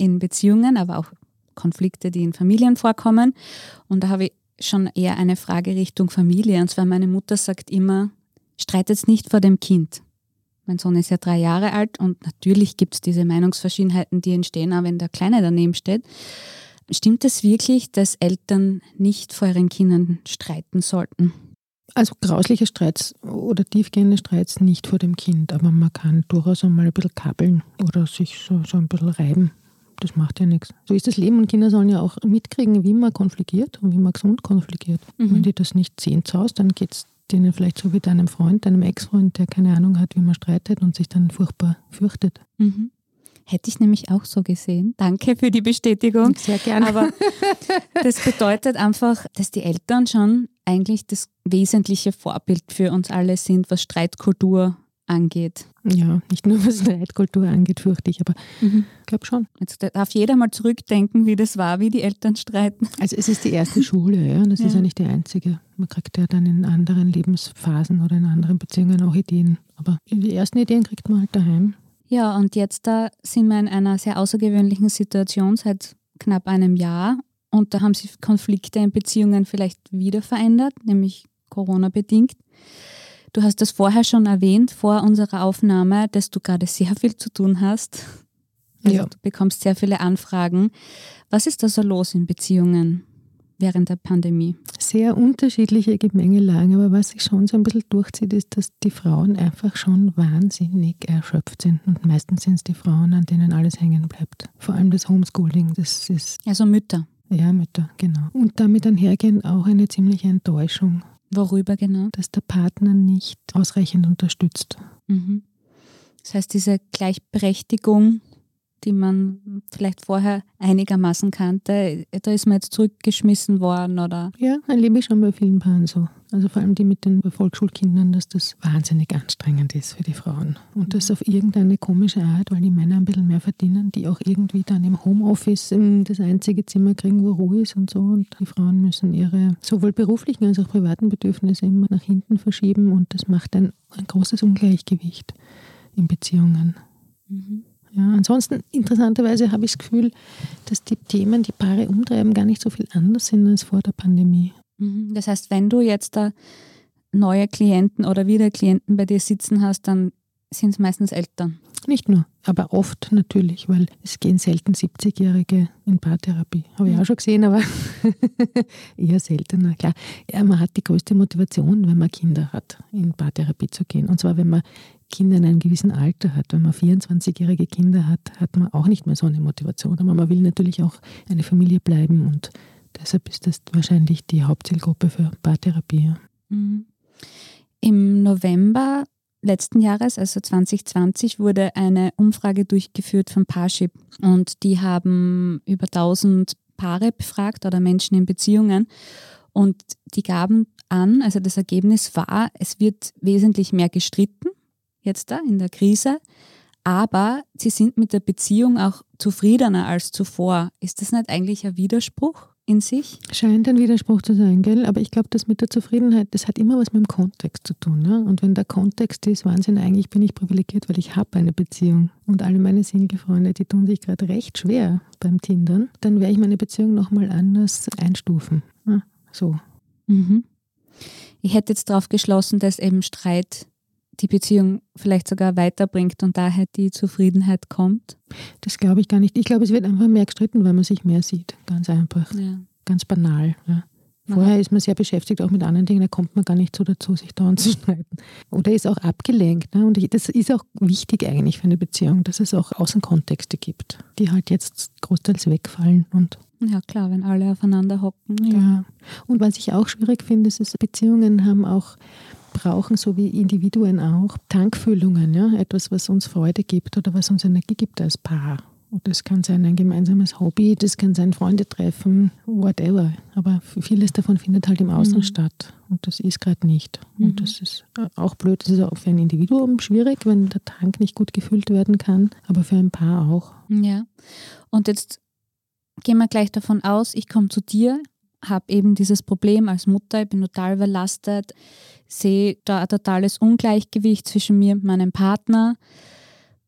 in Beziehungen, aber auch Konflikte, die in Familien vorkommen. Und da habe ich schon eher eine Frage Richtung Familie. Und zwar meine Mutter sagt immer, streitet nicht vor dem Kind. Mein Sohn ist ja drei Jahre alt und natürlich gibt es diese Meinungsverschiedenheiten, die entstehen, auch wenn der Kleine daneben steht. Stimmt es wirklich, dass Eltern nicht vor ihren Kindern streiten sollten? Also grausliche Streits oder tiefgehende Streits nicht vor dem Kind, aber man kann durchaus einmal ein bisschen kabbeln oder sich so, so ein bisschen reiben. Das macht ja nichts. So ist das Leben und Kinder sollen ja auch mitkriegen, wie man konfligiert und wie man gesund konfligiert. Mhm. Wenn die das nicht sehen zu Hause, dann geht es denen vielleicht so wie deinem Freund, deinem Ex-Freund, der keine Ahnung hat, wie man streitet und sich dann furchtbar fürchtet. Mhm. Hätte ich nämlich auch so gesehen. Danke für die Bestätigung. Sehr gerne. Aber das bedeutet einfach, dass die Eltern schon eigentlich das wesentliche Vorbild für uns alle sind, was Streitkultur angeht. Ja, nicht nur was Streitkultur angeht, fürchte ich, aber Mhm. ich glaube schon. Jetzt darf jeder mal zurückdenken, wie das war, wie die Eltern streiten. Also es ist die erste Schule, ja. Das ist Ja. ja nicht die einzige. Man kriegt ja dann in anderen Lebensphasen oder in anderen Beziehungen auch Ideen. Aber die ersten Ideen kriegt man halt daheim. Ja, und jetzt da sind wir in einer sehr außergewöhnlichen Situation seit knapp einem Jahr. Und da haben sich Konflikte in Beziehungen vielleicht wieder verändert, nämlich Corona-bedingt. Du hast das vorher schon erwähnt, vor unserer Aufnahme, dass du gerade sehr viel zu tun hast. Also Ja. Du bekommst sehr viele Anfragen. Was ist da so los in Beziehungen während der Pandemie? Sehr unterschiedliche Gemengelagen, aber was sich schon so ein bisschen durchzieht, ist, dass die Frauen einfach schon wahnsinnig erschöpft sind. Und meistens sind es die Frauen, an denen alles hängen bleibt. Vor allem das Homeschooling, das ist Also Mütter. Ja, Mütter, genau. Und damit einhergehend auch eine ziemliche Enttäuschung, Worüber genau? dass der Partner nicht ausreichend unterstützt. Mhm. Das heißt, diese Gleichberechtigung, die man vielleicht vorher einigermaßen kannte, da ist man jetzt zurückgeschmissen worden oder Ja, erlebe ich schon bei vielen Paaren so. Also vor allem die mit den Volksschulkindern, dass das wahnsinnig anstrengend ist für die Frauen. Und das auf irgendeine komische Art, weil die Männer ein bisschen mehr verdienen, die auch irgendwie dann im Homeoffice das einzige Zimmer kriegen, wo Ruhe ist und so. Und die Frauen müssen ihre sowohl beruflichen als auch privaten Bedürfnisse immer nach hinten verschieben. Und das macht ein, ein großes Ungleichgewicht in Beziehungen. Ja, ansonsten, interessanterweise habe ich das Gefühl, dass die Themen, die Paare umtreiben, gar nicht so viel anders sind als vor der Pandemie. Mhm. Das heißt, wenn du jetzt da neue Klienten oder wieder Klienten bei dir sitzen hast, dann sind es meistens Eltern. Nicht nur, aber oft natürlich, weil es gehen selten 70-Jährige in Paartherapie. Habe ich auch schon gesehen, aber eher seltener. Klar, ja, man hat die größte Motivation, wenn man Kinder hat, in Paartherapie zu gehen. Und zwar, wenn man Kinder in einem gewissen Alter hat. Wenn man 24-jährige Kinder hat, hat man auch nicht mehr so eine Motivation. Aber man will natürlich auch eine Familie bleiben und deshalb ist das wahrscheinlich die Hauptzielgruppe für Paartherapie. Mhm. Im November letzten Jahres, also 2020, wurde eine Umfrage durchgeführt von Parship und die haben über 1000 Paare befragt oder Menschen in Beziehungen und die gaben an, also das Ergebnis war, es wird wesentlich mehr gestritten jetzt da in der Krise, aber sie sind mit der Beziehung auch zufriedener als zuvor. Ist das nicht eigentlich ein Widerspruch in sich? Scheint ein Widerspruch zu sein, gell? Aber ich glaube, das mit der Zufriedenheit, das hat immer was mit dem Kontext zu tun. Ne? Und wenn der Kontext ist, Wahnsinn, eigentlich bin ich privilegiert, weil ich habe eine Beziehung. Und alle meine Single-Freunde, die tun sich gerade recht schwer beim Tindern, dann werde ich meine Beziehung nochmal anders einstufen. Ne? So. Mhm. Ich hätte jetzt darauf geschlossen, dass eben Streit die Beziehung vielleicht sogar weiterbringt und daher die Zufriedenheit kommt. Das glaube ich gar nicht. Ich glaube, es wird einfach mehr gestritten, weil man sich mehr sieht. Ganz einfach. Ja. Ganz banal. Ja. Vorher ist man sehr beschäftigt, auch mit anderen Dingen, da kommt man gar nicht so dazu, sich dauernd zu streiten. Oder ist auch abgelenkt. Ne? Und ich, das ist auch wichtig eigentlich für eine Beziehung, dass es auch Außenkontexte gibt, die halt jetzt großteils wegfallen. Und ja, klar, wenn alle aufeinander hocken. ja. Und was ich auch schwierig finde, ist, dass Beziehungen haben auch brauchen, so wie Individuen auch, Tankfüllungen, ja? etwas, was uns Freude gibt oder was uns Energie gibt als Paar. Und das kann sein ein gemeinsames Hobby, das kann sein Freunde treffen, whatever. Aber vieles davon findet halt im Außen Mhm. statt. Und das ist gerade nicht. Mhm. Und das ist äh, auch blöd. Das ist auch für ein Individuum schwierig, wenn der Tank nicht gut gefüllt werden kann, aber für ein Paar auch. Ja. Und jetzt gehen wir gleich davon aus, ich komme zu dir, habe eben dieses Problem als Mutter, ich bin total überlastet, sehe da ein totales Ungleichgewicht zwischen mir und meinem Partner.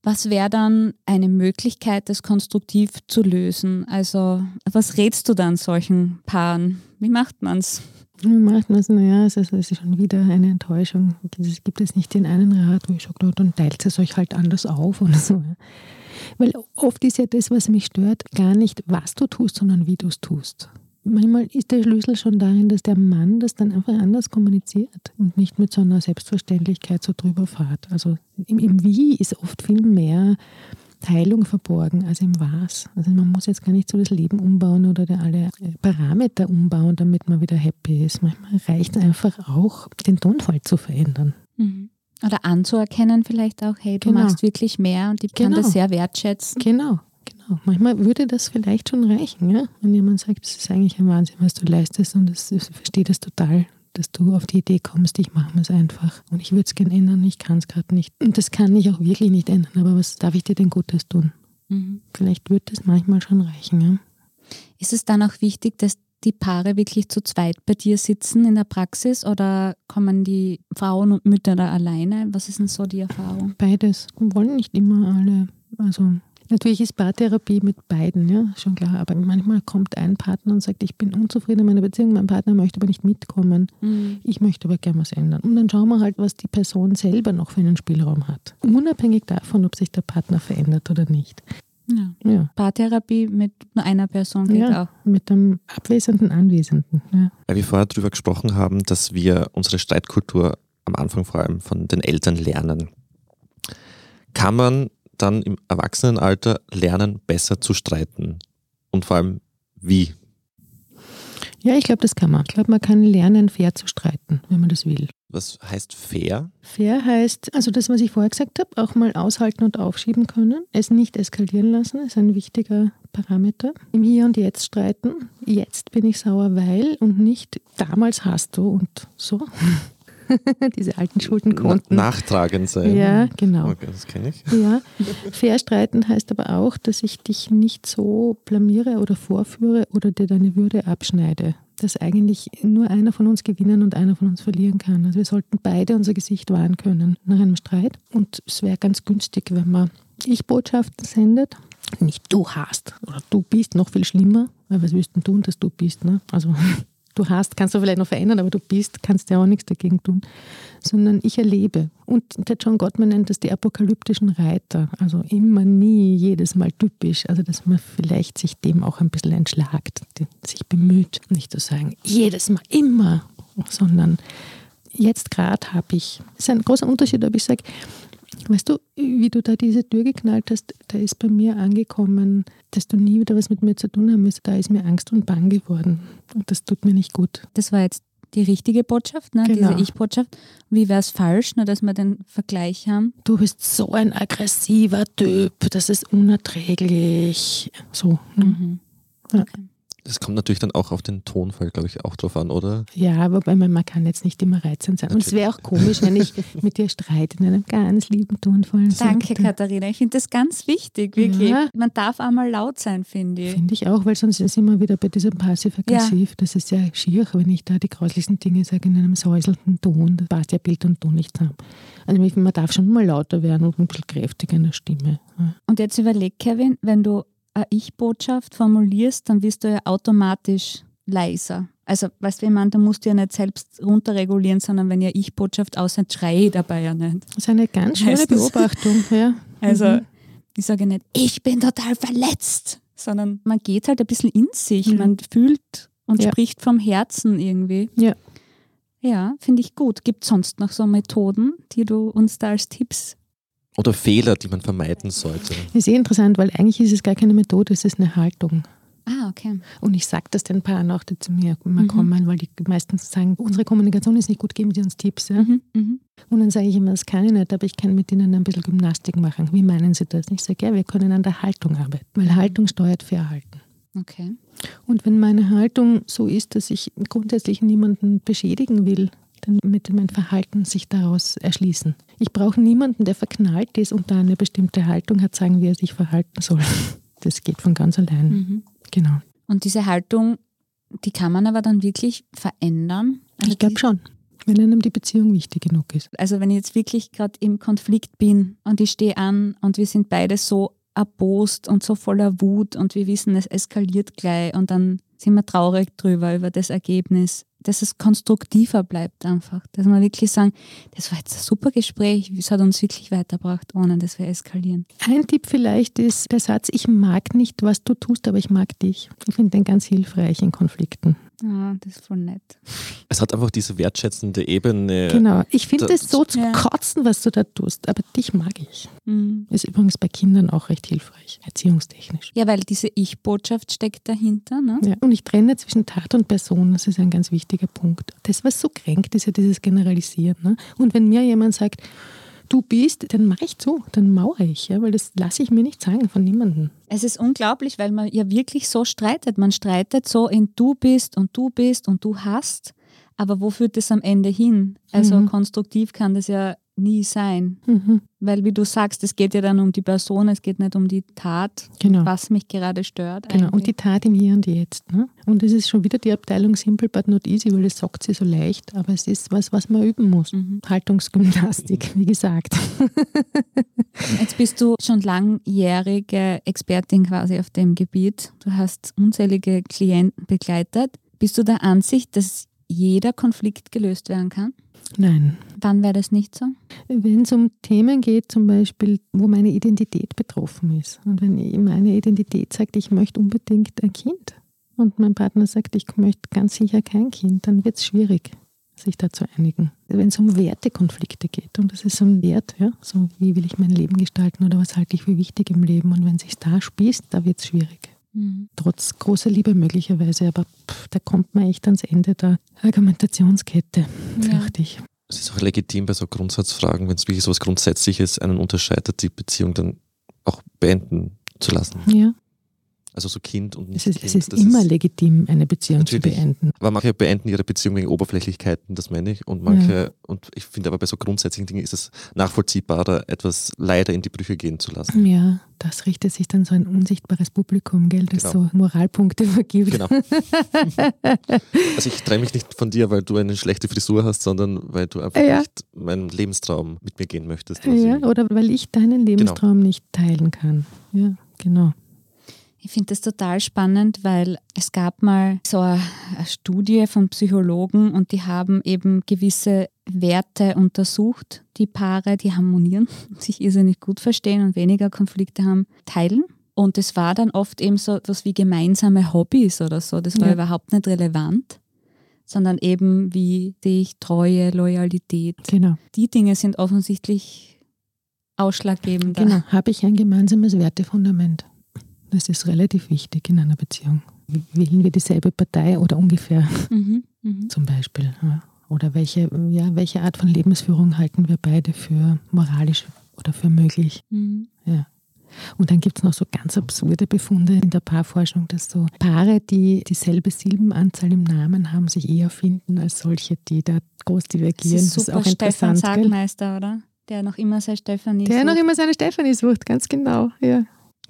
Was wäre dann eine Möglichkeit, das konstruktiv zu lösen? Also, was rätst du dann solchen Paaren? Wie macht man es? Wie macht man es? Naja, es ist, es ist schon wieder eine Enttäuschung. Es gibt es nicht den einen Rat, wo ich sage, "Na, dann teilt es euch halt anders auf oder so. Weil oft ist ja das, was mich stört, gar nicht, was du tust, sondern wie du es tust. Manchmal ist der Schlüssel schon darin, dass der Mann das dann einfach anders kommuniziert und nicht mit so einer Selbstverständlichkeit so drüber fährt. Also im, im Wie ist oft viel mehr Teilung verborgen als im Was. Also man muss jetzt gar nicht so das Leben umbauen oder alle äh, Parameter umbauen, damit man wieder happy ist. Manchmal reicht es einfach auch, den Tonfall zu verändern. Mhm. Oder anzuerkennen vielleicht auch, hey, du Genau. machst wirklich mehr und ich kann Genau. das sehr wertschätzen. Genau, genau. Manchmal würde das vielleicht schon reichen, ja? wenn jemand sagt, das ist eigentlich ein Wahnsinn, was du leistest und das, ich verstehe das total, dass du auf die Idee kommst, ich mache es einfach und ich würde es gerne ändern, ich kann es gerade nicht. Und das kann ich auch wirklich nicht ändern, aber was darf ich dir denn Gutes tun? Mhm. Vielleicht wird das manchmal schon reichen. Ja? Ist es dann auch wichtig, dass die Paare wirklich zu zweit bei dir sitzen in der Praxis oder kommen die Frauen und Mütter da alleine? Was ist denn so die Erfahrung? Beides. Wollen nicht immer alle. Also natürlich ist Paartherapie mit beiden, ja, schon klar. Aber manchmal kommt ein Partner und sagt, ich bin unzufrieden in meiner Beziehung, mein Partner möchte aber nicht mitkommen. Ich möchte aber gerne was ändern. Und dann schauen wir halt, was die Person selber noch für einen Spielraum hat. Unabhängig davon, ob sich der Partner verändert oder nicht. Ja. Ja. Paartherapie mit nur einer Person geht ja auch. mit dem abwesenden Anwesenden. Ja. Weil wir vorher darüber gesprochen haben, dass wir unsere Streitkultur am Anfang vor allem von den Eltern lernen. Kann man dann im Erwachsenenalter lernen, besser zu streiten? Und vor allem, wie? ja, ich glaube, das kann man. Ich glaube, man kann lernen, fair zu streiten, wenn man das will. Was heißt fair? Fair heißt, also das, was ich vorher gesagt habe, auch mal aushalten und aufschieben können. Es nicht eskalieren lassen, ist ein wichtiger Parameter. Im Hier und Jetzt streiten. Jetzt bin ich sauer, weil und nicht damals hast du und so. Diese alten Schuldenkonten. Na, nachtragend sein. Ja, genau. Okay, das kenne ich. Ja, fair streiten heißt aber auch, dass ich dich nicht so blamiere oder vorführe oder dir deine Würde abschneide. Dass eigentlich nur einer von uns gewinnen und einer von uns verlieren kann. Also wir sollten beide unser Gesicht wahren können nach einem Streit. Und es wäre ganz günstig, wenn man Ich-Botschaften sendet. Nicht du hast oder du bist noch viel schlimmer, weil was willst du denn tun, dass du bist? Ne? Also du hast, kannst du vielleicht noch verändern, aber du bist, kannst ja auch nichts dagegen tun, sondern ich erlebe. Und der John Gottman nennt das die apokalyptischen Reiter, also immer, nie, jedes Mal typisch, also dass man vielleicht sich dem auch ein bisschen entschlagt, sich bemüht, nicht zu sagen, jedes Mal, immer, sondern jetzt gerade habe ich, das ist ein großer Unterschied, ob ich sage, Weißt du, wie du da diese Tür geknallt hast, da ist bei mir angekommen, dass du nie wieder was mit mir zu tun haben wirst. Da ist mir Angst und Bang geworden. Und das tut mir nicht gut. Das war jetzt die richtige Botschaft, ne? Genau. diese Ich-Botschaft. Wie wäre es falsch, nur dass wir den Vergleich haben? Du bist so ein aggressiver Typ, das ist unerträglich. So. ne? Mhm. Ja. Das kommt natürlich dann auch auf den Tonfall, glaube ich, auch drauf an, oder? Ja, wobei man, man kann jetzt nicht immer reizend sein. Und es wäre auch komisch, wenn ich mit dir streite in einem ganz lieben tonvollen Danke, Satz. Katharina. Ich finde das ganz wichtig, wirklich. Ja. Man darf einmal laut sein, finde ich. Finde ich auch, weil sonst sind wir wieder bei diesem Passiv-Aggressiv. Das ist ja schier, wenn ich da die grauslichsten Dinge sage in einem säuselnden Ton. Das passt ja Bild und Ton nicht zusammen. Also ich- man darf schon mal lauter werden und ein bisschen kräftiger in der Stimme. Ja. Und jetzt überleg, Kevin, wenn du eine Ich-Botschaft formulierst, dann wirst du ja automatisch leiser. Also, weißt du, ich meine, da musst du ja nicht selbst runterregulieren, sondern wenn ja Ich-Botschaft aussieht, schrei ich dabei ja nicht. Das ist eine ganz schöne Heißt? Beobachtung. Ja. Also, Mhm. ich sage nicht, ich bin total verletzt, sondern man geht halt ein bisschen in sich, Mhm. man fühlt und Ja. spricht vom Herzen irgendwie. Ja. Ja, finde ich gut. Gibt es sonst noch so Methoden, die du uns da als Tipps Oder Fehler, die man vermeiden sollte. Ist eh interessant, weil eigentlich ist es gar keine Methode, es ist eine Haltung. Ah, okay. Und ich sage das den Paaren auch, die zu mir immer Mhm. kommen, weil die meistens sagen, unsere Kommunikation ist nicht gut, geben Sie uns Tipps. Ja? Mhm, mhm. Und dann sage ich immer, das kann ich nicht, aber ich kann mit Ihnen ein bisschen Gymnastik machen. Wie meinen Sie das? Ich sage, ja, wir können an der Haltung arbeiten, weil Haltung steuert Verhalten. Okay. Und wenn meine Haltung so ist, dass ich grundsätzlich niemanden beschädigen will, dann wird mein Verhalten sich daraus erschließen. Ich brauche niemanden, der verknallt ist und da eine bestimmte Haltung hat, sagen, wie er sich verhalten soll. Das geht von ganz allein. Mhm. Genau. Und diese Haltung, die kann man aber dann wirklich verändern. Also Ich glaube schon, wenn einem die Beziehung wichtig genug ist. Also wenn ich jetzt wirklich gerade im Konflikt bin und ich stehe an und wir sind beide so erbost und so voller Wut und wir wissen, es eskaliert gleich und dann sind wir traurig drüber, über das Ergebnis, dass es konstruktiver bleibt einfach. Dass wir wirklich sagen, das war jetzt ein super Gespräch, es hat uns wirklich weitergebracht, ohne dass wir eskalieren. Ein Tipp vielleicht ist der Satz, ich mag nicht, was du tust, aber ich mag dich. Ich finde den ganz hilfreich in Konflikten. Ah, das ist voll nett. Es hat einfach diese wertschätzende Ebene. Genau. Ich finde das- es so zu Ja. kotzen, was du da tust, aber dich mag ich. Mhm. Ist übrigens bei Kindern auch recht hilfreich, erziehungstechnisch. Ja, weil diese Ich-Botschaft steckt dahinter. Ne? Ja. Und ich trenne zwischen Tat und Person, das ist ein ganz wichtiger Punkt. Das, was so kränkt, ist ja dieses Generalisieren. Ne? Und wenn mir jemand sagt, du bist, dann mache ich zu, dann mauere ich, ja? weil das lasse ich mir nicht sagen von niemandem. Es ist unglaublich, weil man ja wirklich so streitet. Man streitet so in du bist und du bist und du hast. Aber wo führt das am Ende hin? Also Mhm. konstruktiv kann das ja nie sein. Mhm. Weil wie du sagst, es geht ja dann um die Person, es geht nicht um die Tat, Genau. was mich gerade stört. Genau, und die Tat im Hier und Jetzt. Ne? Und es ist schon wieder die Abteilung Simple but not easy, weil das sagt sie so leicht, aber es ist was, was man üben muss. Mhm. Haltungsgymnastik, wie gesagt. Jetzt bist du schon langjährige Expertin quasi auf dem Gebiet. Du hast unzählige Klienten begleitet. Bist du der Ansicht, dass jeder Konflikt gelöst werden kann? Nein. Wann wäre das nicht so? Wenn es um Themen geht, zum Beispiel, wo meine Identität betroffen ist. Und wenn meine Identität sagt, ich möchte unbedingt ein Kind und mein Partner sagt, ich möchte ganz sicher kein Kind, dann wird es schwierig, sich da zu einigen. Wenn es um Wertekonflikte geht, und das ist so ein Wert, ja, so wie will ich mein Leben gestalten oder was halte ich für wichtig im Leben, und wenn sich da spießt, da wird es schwierig. Mhm. Trotz großer Liebe möglicherweise, aber pff, da kommt man echt ans Ende der Argumentationskette, Ja. fürchte ich. Es ist auch legitim bei so Grundsatzfragen, wenn es wirklich so was Grundsätzliches einen unterscheidet, die Beziehung dann auch beenden zu lassen. Ja. Also so Kind und nicht Es ist, Kind. es ist immer legitim, eine Beziehung Natürlich. zu beenden. Aber manche beenden ihre Beziehung wegen Oberflächlichkeiten, das meine ich. Und manche, und ich finde aber bei so grundsätzlichen Dingen ist es nachvollziehbarer, etwas leider in die Brüche gehen zu lassen. Ja, das richtet sich dann so ein unsichtbares Publikum, gell, das Genau. so Moralpunkte vergibt. Genau. Also ich trenne mich nicht von dir, weil du eine schlechte Frisur hast, sondern weil du einfach Ja. nicht meinen Lebenstraum mit mir gehen möchtest. Ja, oder weil ich deinen Lebenstraum nicht teilen kann. Ja, genau. Ich finde das total spannend, weil es gab mal so eine eine Studie von Psychologen und die haben eben gewisse Werte untersucht, die Paare, die harmonieren, sich irrsinnig gut verstehen und weniger Konflikte haben, teilen. Und es war dann oft eben so etwas wie gemeinsame Hobbys oder so. Das war Ja. überhaupt nicht relevant, sondern eben wie sehe ich Treue, Loyalität. Genau. Die Dinge sind offensichtlich ausschlaggebend. genau. Habe ich ein gemeinsames Wertefundament? Das ist relativ wichtig in einer Beziehung. Wählen wir dieselbe Partei oder ungefähr Mhm, mhm. zum Beispiel? Ja. Oder welche, ja, welche Art von Lebensführung halten wir beide für moralisch oder für möglich? Mhm. Ja. Und dann gibt es noch so ganz absurde Befunde in der Paarforschung, dass so Paare, die dieselbe Silbenanzahl im Namen haben, sich eher finden als solche, die da groß Das divergieren. ist super auch Stefan interessant. Gell? Sagmeister, oder? Der noch immer sein Stefanie Der noch sucht. immer seine Stefanie sucht, ganz genau. Ja,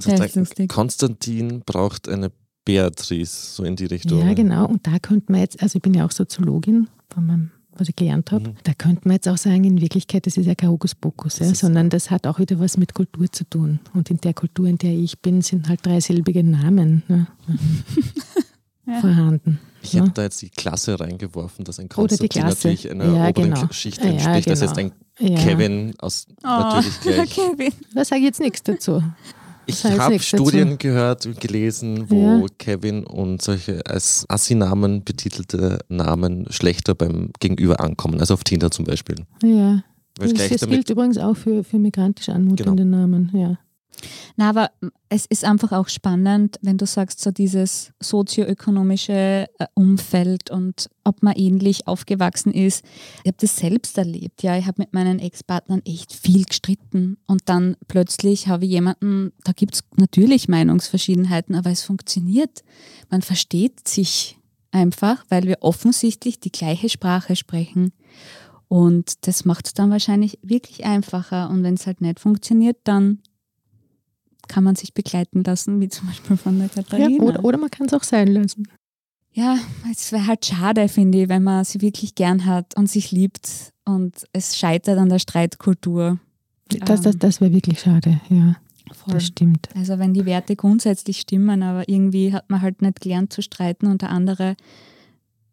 Lustig. Konstantin braucht eine Beatrice, so in die Richtung. ja genau. Und da könnte man jetzt, also ich bin ja auch Soziologin, von meinem, was ich gelernt habe, Mhm. da könnte man jetzt auch sagen, in Wirklichkeit, das ist ja kein Hokuspokus, Das ja, sondern das hat auch wieder was mit Kultur zu tun. Und in der Kultur, in der ich bin, sind halt dreisilbige Namen ne, Ja. vorhanden. Ich Ja. habe da jetzt die Klasse reingeworfen, dass ein Konstantin natürlich einer Ja, oberen genau. Schicht Ja, entspricht. Das genau. heißt ein Ja. Kevin aus natürlich gleich. Kevin. Da sage ich jetzt nichts dazu. Ich habe nichts dazu. Studien gehört und gelesen, wo Ja. Kevin und solche als Assi-Namen betitelte Namen schlechter beim Gegenüber ankommen, also auf Tinder zum Beispiel. Ja. Weil Das, das gilt übrigens auch für, für migrantisch anmutende Genau. Namen. Ja. Na, aber es ist einfach auch spannend, wenn du sagst, so dieses sozioökonomische äh, Umfeld und ob man ähnlich aufgewachsen ist. Ich habe das selbst erlebt, ja. Ich habe mit meinen Ex-Partnern echt viel gestritten und dann plötzlich habe ich jemanden, da gibt es natürlich Meinungsverschiedenheiten, aber es funktioniert. Man versteht sich einfach, weil wir offensichtlich die gleiche Sprache sprechen. Und das macht es dann wahrscheinlich wirklich einfacher. Und wenn es halt nicht funktioniert, dann kann man sich begleiten lassen, wie zum Beispiel von der Ja, Katharina. oder, oder man kann es auch sein lassen. Ja, es wäre halt schade, finde ich, wenn man sie wirklich gern hat und sich liebt und es scheitert an der Streitkultur. Das, das, das wäre wirklich schade. Ja, voll. das stimmt. Also wenn die Werte grundsätzlich stimmen, aber irgendwie hat man halt nicht gelernt zu streiten und der andere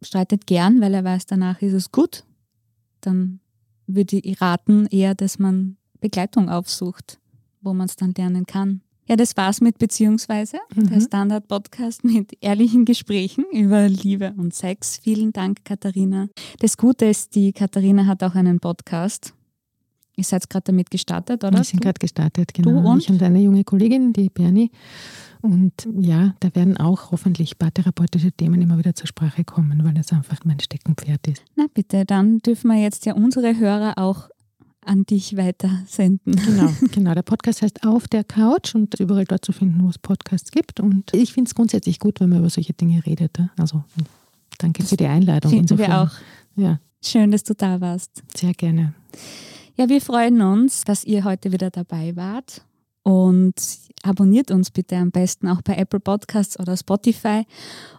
streitet gern, weil er weiß, danach ist es gut, dann würde ich raten eher, dass man Begleitung aufsucht, wo man es dann lernen kann. Ja, das war's mit Beziehungsweise, Mhm. der Standard-Podcast mit ehrlichen Gesprächen über Liebe und Sex. Vielen Dank, Katharina. Das Gute ist, die Katharina hat auch einen Podcast. Ihr seid gerade damit gestartet, oder? Wir sind gerade gestartet, genau. und? Ich und eine junge Kollegin, die Bernie. Und ja, da werden auch hoffentlich paartherapeutische Themen immer wieder zur Sprache kommen, weil das einfach mein Steckenpferd ist. Na bitte, dann dürfen wir jetzt ja unsere Hörer auch an dich weitersenden. Genau, genau. Der Podcast heißt Auf der Couch und überall dort zu finden, wo es Podcasts gibt. Und ich finde es grundsätzlich gut, wenn man über solche Dinge redet. Also danke für die Einladung. Finden wir Insofern, auch. Ja, Schön, dass du da warst. sehr gerne. Ja, wir freuen uns, dass ihr heute wieder dabei wart. Und abonniert uns bitte am besten auch bei Apple Podcasts oder Spotify.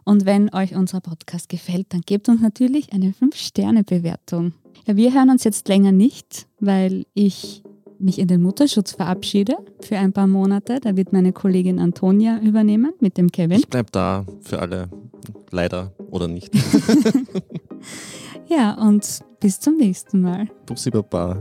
Und wenn euch unser Podcast gefällt, dann gebt uns natürlich eine 5-Sterne-Bewertung. Ja, wir hören uns jetzt länger nicht, weil ich mich in den Mutterschutz verabschiede für ein paar Monate. Da wird meine Kollegin Antonia übernehmen mit dem Kevin. Ich bleib da für alle, leider oder nicht. Ja, und bis zum nächsten Mal. Bussi Baba.